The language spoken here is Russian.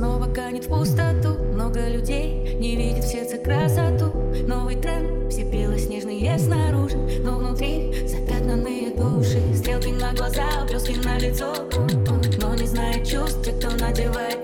снова канет в пустоту. Много людей не видит в сердце красоту. Новый тренд, все белоснежные снаружи. Но внутри запятнанные души. Стрелки на глаза, плюски на лицо. Но не знает чувств, кто надевает